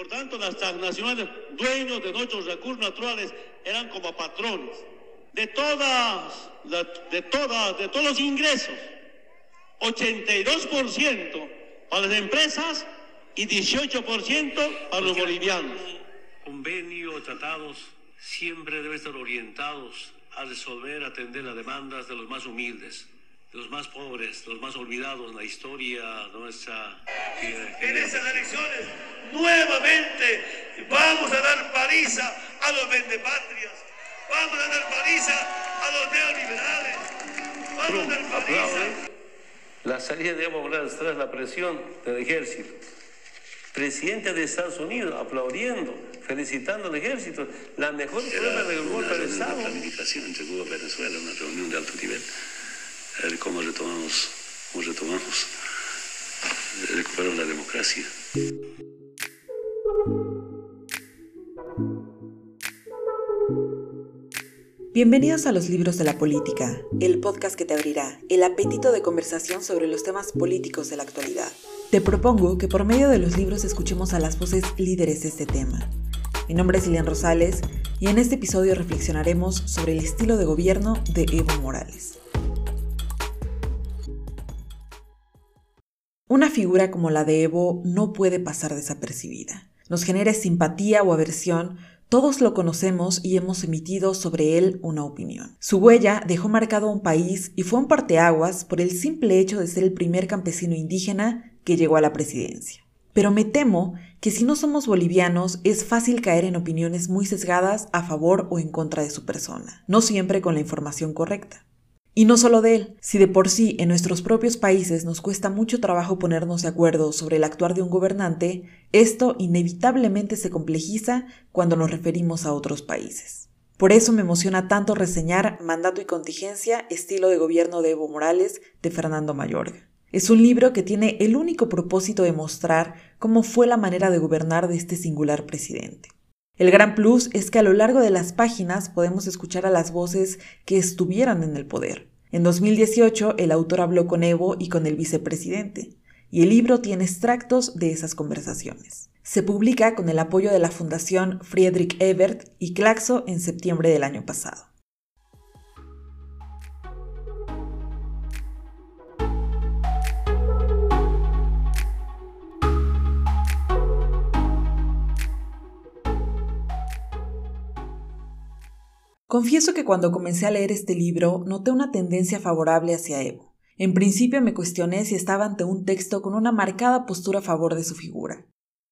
Por tanto, las transnacionales, dueños de nuestros recursos naturales, eran como patrones de todas, de todas, de todos los ingresos. 82% para las empresas y 18% para los bolivianos. Convenio, tratados, siempre deben estar orientados a resolver, atender las demandas de los más humildes, de los más pobres, de los más olvidados en la historia nuestra. En esas elecciones, nuevamente, vamos a dar paliza a los vendepatrias, vamos a dar paliza a los neoliberales, vamos a dar paliza. La salida de Evo Morales tras la presión del ejército. Presidente de Estados Unidos aplaudiendo, felicitando al ejército. La mejor prueba del golpe de Estado. Una planificación entre Cuba y Venezuela, una reunión de alto nivel. Cómo retomamos, cómo retomamos, recuperamos la democracia. Bienvenidos a los libros de la política, el podcast que te abrirá el apetito de conversación sobre los temas políticos de la actualidad. Te propongo que por medio de los libros escuchemos a las voces líderes de este tema. Mi nombre es Lilian Rosales y en este episodio reflexionaremos sobre el estilo de gobierno de Evo Morales. Una figura como la de Evo no puede pasar desapercibida. Nos genera simpatía o aversión todos lo conocemos y hemos emitido sobre él una opinión. Su huella dejó marcado un país y fue un parteaguas por el simple hecho de ser el primer campesino indígena que llegó a la presidencia. Pero me temo que si no somos bolivianos es fácil caer en opiniones muy sesgadas a favor o en contra de su persona, no siempre con la información correcta. Y no solo de él, si de por sí en nuestros propios países nos cuesta mucho trabajo ponernos de acuerdo sobre el actuar de un gobernante, esto inevitablemente se complejiza cuando nos referimos a otros países. Por eso me emociona tanto reseñar Mandato y Contingencia, estilo de gobierno de Evo Morales, de Fernando Mayorga. Es un libro que tiene el único propósito de mostrar cómo fue la manera de gobernar de este singular presidente. El gran plus es que a lo largo de las páginas podemos escuchar a las voces que estuvieron en el poder. En 2018 el autor habló con Evo y con el vicepresidente, y el libro tiene extractos de esas conversaciones. Se publica con el apoyo de la Fundación Friedrich Ebert y Claxo en septiembre del año pasado. Confieso que cuando comencé a leer este libro noté una tendencia favorable hacia Evo. En principio me cuestioné si estaba ante un texto con una marcada postura a favor de su figura.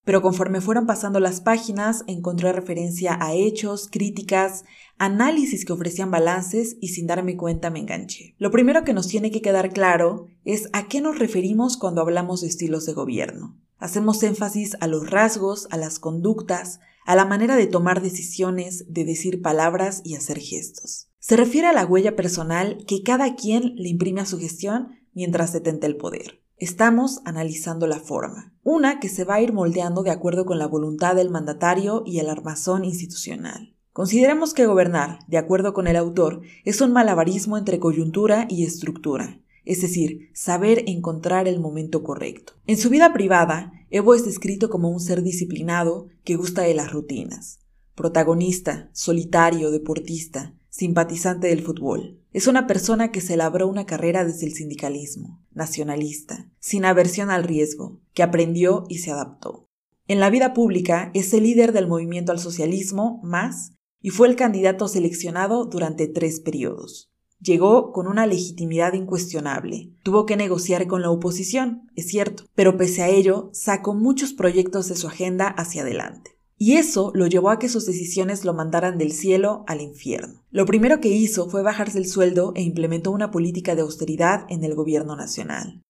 Pero conforme fueron pasando las páginas, encontré referencia a hechos, críticas, análisis que ofrecían balances y sin darme cuenta me enganché. Lo primero que nos tiene que quedar claro es a qué nos referimos cuando hablamos de estilos de gobierno. Hacemos énfasis a los rasgos, a las conductas, a la manera de tomar decisiones, de decir palabras y hacer gestos. Se refiere a la huella personal que cada quien le imprime a su gestión mientras detenta el poder. Estamos analizando la forma, una que se va a ir moldeando de acuerdo con la voluntad del mandatario y el armazón institucional. Consideremos que gobernar, de acuerdo con el autor, es un malabarismo entre coyuntura y estructura, es decir, saber encontrar el momento correcto. En su vida privada, Evo es descrito como un ser disciplinado que gusta de las rutinas, protagonista, solitario, deportista, simpatizante del fútbol. Es una persona que se labró una carrera desde el sindicalismo, nacionalista, sin aversión al riesgo, que aprendió y se adaptó. En la vida pública es el líder del movimiento al socialismo, más, y fue el candidato seleccionado durante tres periodos. Llegó con una legitimidad incuestionable. Tuvo que negociar con la oposición, es cierto, pero pese a ello, sacó muchos proyectos de su agenda hacia adelante. Y eso lo llevó a que sus decisiones lo mandaran del cielo al infierno. Lo primero que hizo fue bajarse el sueldo e implementó una política de austeridad en el gobierno nacional.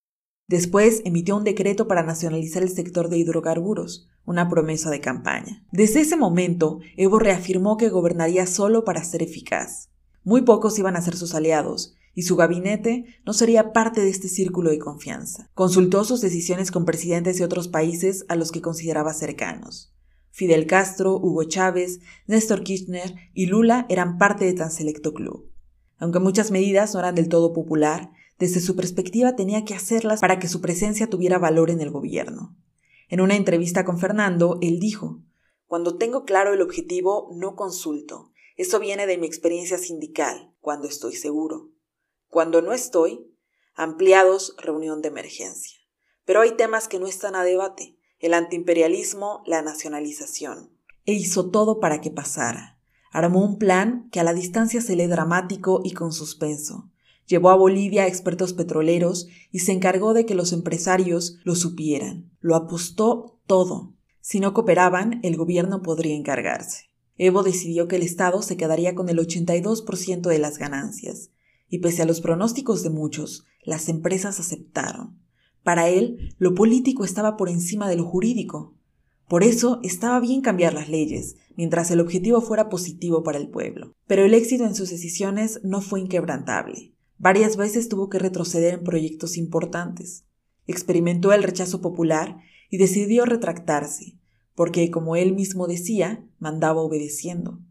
Después emitió un decreto para nacionalizar el sector de hidrocarburos, una promesa de campaña. Desde ese momento, Evo reafirmó que gobernaría solo para ser eficaz. Muy pocos iban a ser sus aliados, y su gabinete no sería parte de este círculo de confianza. Consultó sus decisiones con presidentes de otros países a los que consideraba cercanos. Fidel Castro, Hugo Chávez, Néstor Kirchner y Lula eran parte de tan selecto club. Aunque muchas medidas no eran del todo popular, desde su perspectiva tenía que hacerlas para que su presencia tuviera valor en el gobierno. En una entrevista con Fernando, él dijo, Cuando tengo claro el objetivo, no consulto. Eso viene de mi experiencia sindical, cuando estoy seguro. Cuando no estoy, ampliados, reunión de emergencia. Pero hay temas que no están a debate, el antiimperialismo, la nacionalización. E hizo todo para que pasara. Armó un plan que a la distancia se lee dramático y con suspenso. Llevó a Bolivia a expertos petroleros y se encargó de que los empresarios lo supieran. Lo apostó todo. Si no cooperaban, el gobierno podría encargarse. Evo decidió que el Estado se quedaría con el 82% de las ganancias, y pese a los pronósticos de muchos, las empresas aceptaron. Para él, lo político estaba por encima de lo jurídico. Por eso estaba bien cambiar las leyes, mientras el objetivo fuera positivo para el pueblo. Pero el éxito en sus decisiones no fue inquebrantable. Varias veces tuvo que retroceder en proyectos importantes. Experimentó el rechazo popular y decidió retractarse, porque, como él mismo decía, mandaba obedeciendo.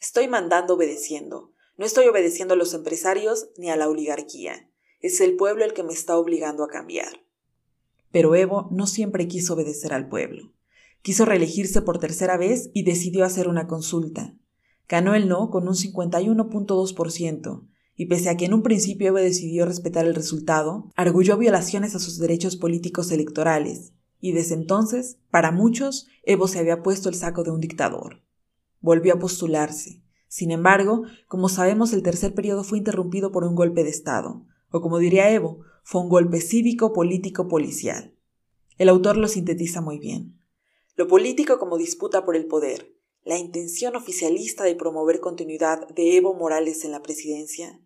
Estoy mandando obedeciendo. No estoy obedeciendo a los empresarios ni a la oligarquía. Es el pueblo el que me está obligando a cambiar. Pero Evo no siempre quiso obedecer al pueblo. Quiso reelegirse por tercera vez y decidió hacer una consulta. Ganó el no con un 51.2%, y pese a que en un principio Evo decidió respetar el resultado, arguyó violaciones a sus derechos políticos electorales, y desde entonces, para muchos, Evo se había puesto el saco de un dictador. Volvió a postularse. Sin embargo, como sabemos, el tercer periodo fue interrumpido por un golpe de Estado, o como diría Evo, fue un golpe cívico, político, policial. El autor lo sintetiza muy bien. Lo político como disputa por el poder, la intención oficialista de promover continuidad de Evo Morales en la presidencia,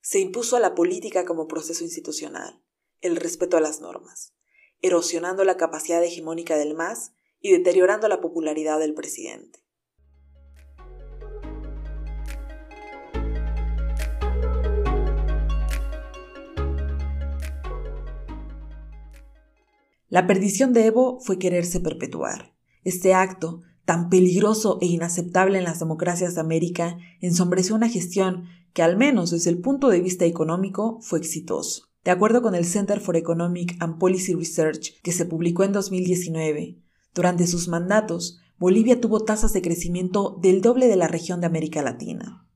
se impuso a la política como proceso institucional, el respeto a las normas, erosionando la capacidad hegemónica del MAS y deteriorando la popularidad del presidente. La perdición de Evo fue quererse perpetuar. Este acto, tan peligroso e inaceptable en las democracias de América, ensombreció una gestión que, al menos desde el punto de vista económico, fue exitoso. De acuerdo con el Center for Economic and Policy Research, que se publicó en 2019, durante sus mandatos, Bolivia tuvo tasas de crecimiento del doble de la región de América Latina.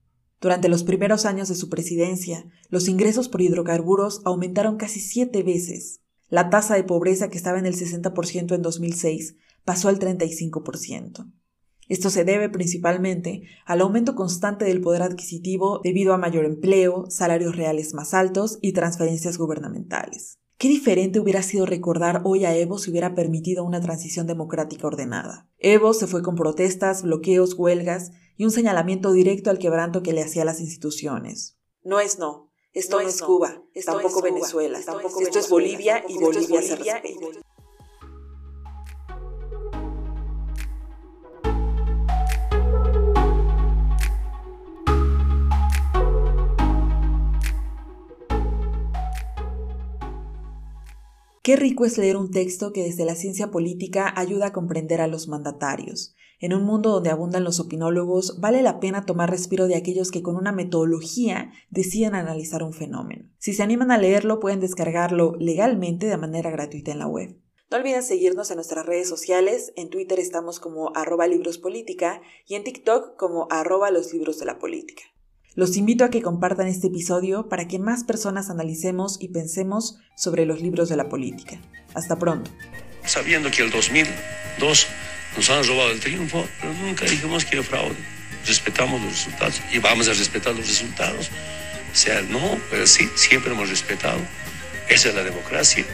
Durante los primeros años de su presidencia, los ingresos por hidrocarburos aumentaron casi siete veces, la tasa de pobreza que estaba en el 60% en 2006 pasó al 35%. Esto se debe principalmente al aumento constante del poder adquisitivo debido a mayor empleo, salarios reales más altos y transferencias gubernamentales. Qué diferente hubiera sido recordar hoy a Evo si hubiera permitido una transición democrática ordenada. Evo se fue con protestas, bloqueos, huelgas y un señalamiento directo al quebranto que le hacía a las instituciones. No es no, esto no, es Cuba, tampoco Venezuela, tampoco esto es Bolivia y Bolivia, se respeta. Qué rico es leer un texto que desde la ciencia política ayuda a comprender a los mandatarios. En un mundo donde abundan los opinólogos, vale la pena tomar respiro de aquellos que con una metodología deciden analizar un fenómeno. Si se animan a leerlo, pueden descargarlo legalmente de manera gratuita en la web. No olviden seguirnos en nuestras redes sociales. En Twitter estamos como arroba librospolitica y en TikTok como arroba los libros de la política. Los invito a que compartan este episodio para que más personas analicemos y pensemos sobre los libros de la política. Hasta pronto. Sabiendo que el 2002 nos han robado el triunfo, pero nunca dijimos que era fraude. Respetamos los resultados y vamos a respetar los resultados. O sea, no, pero sí, siempre hemos respetado. Esa es la democracia.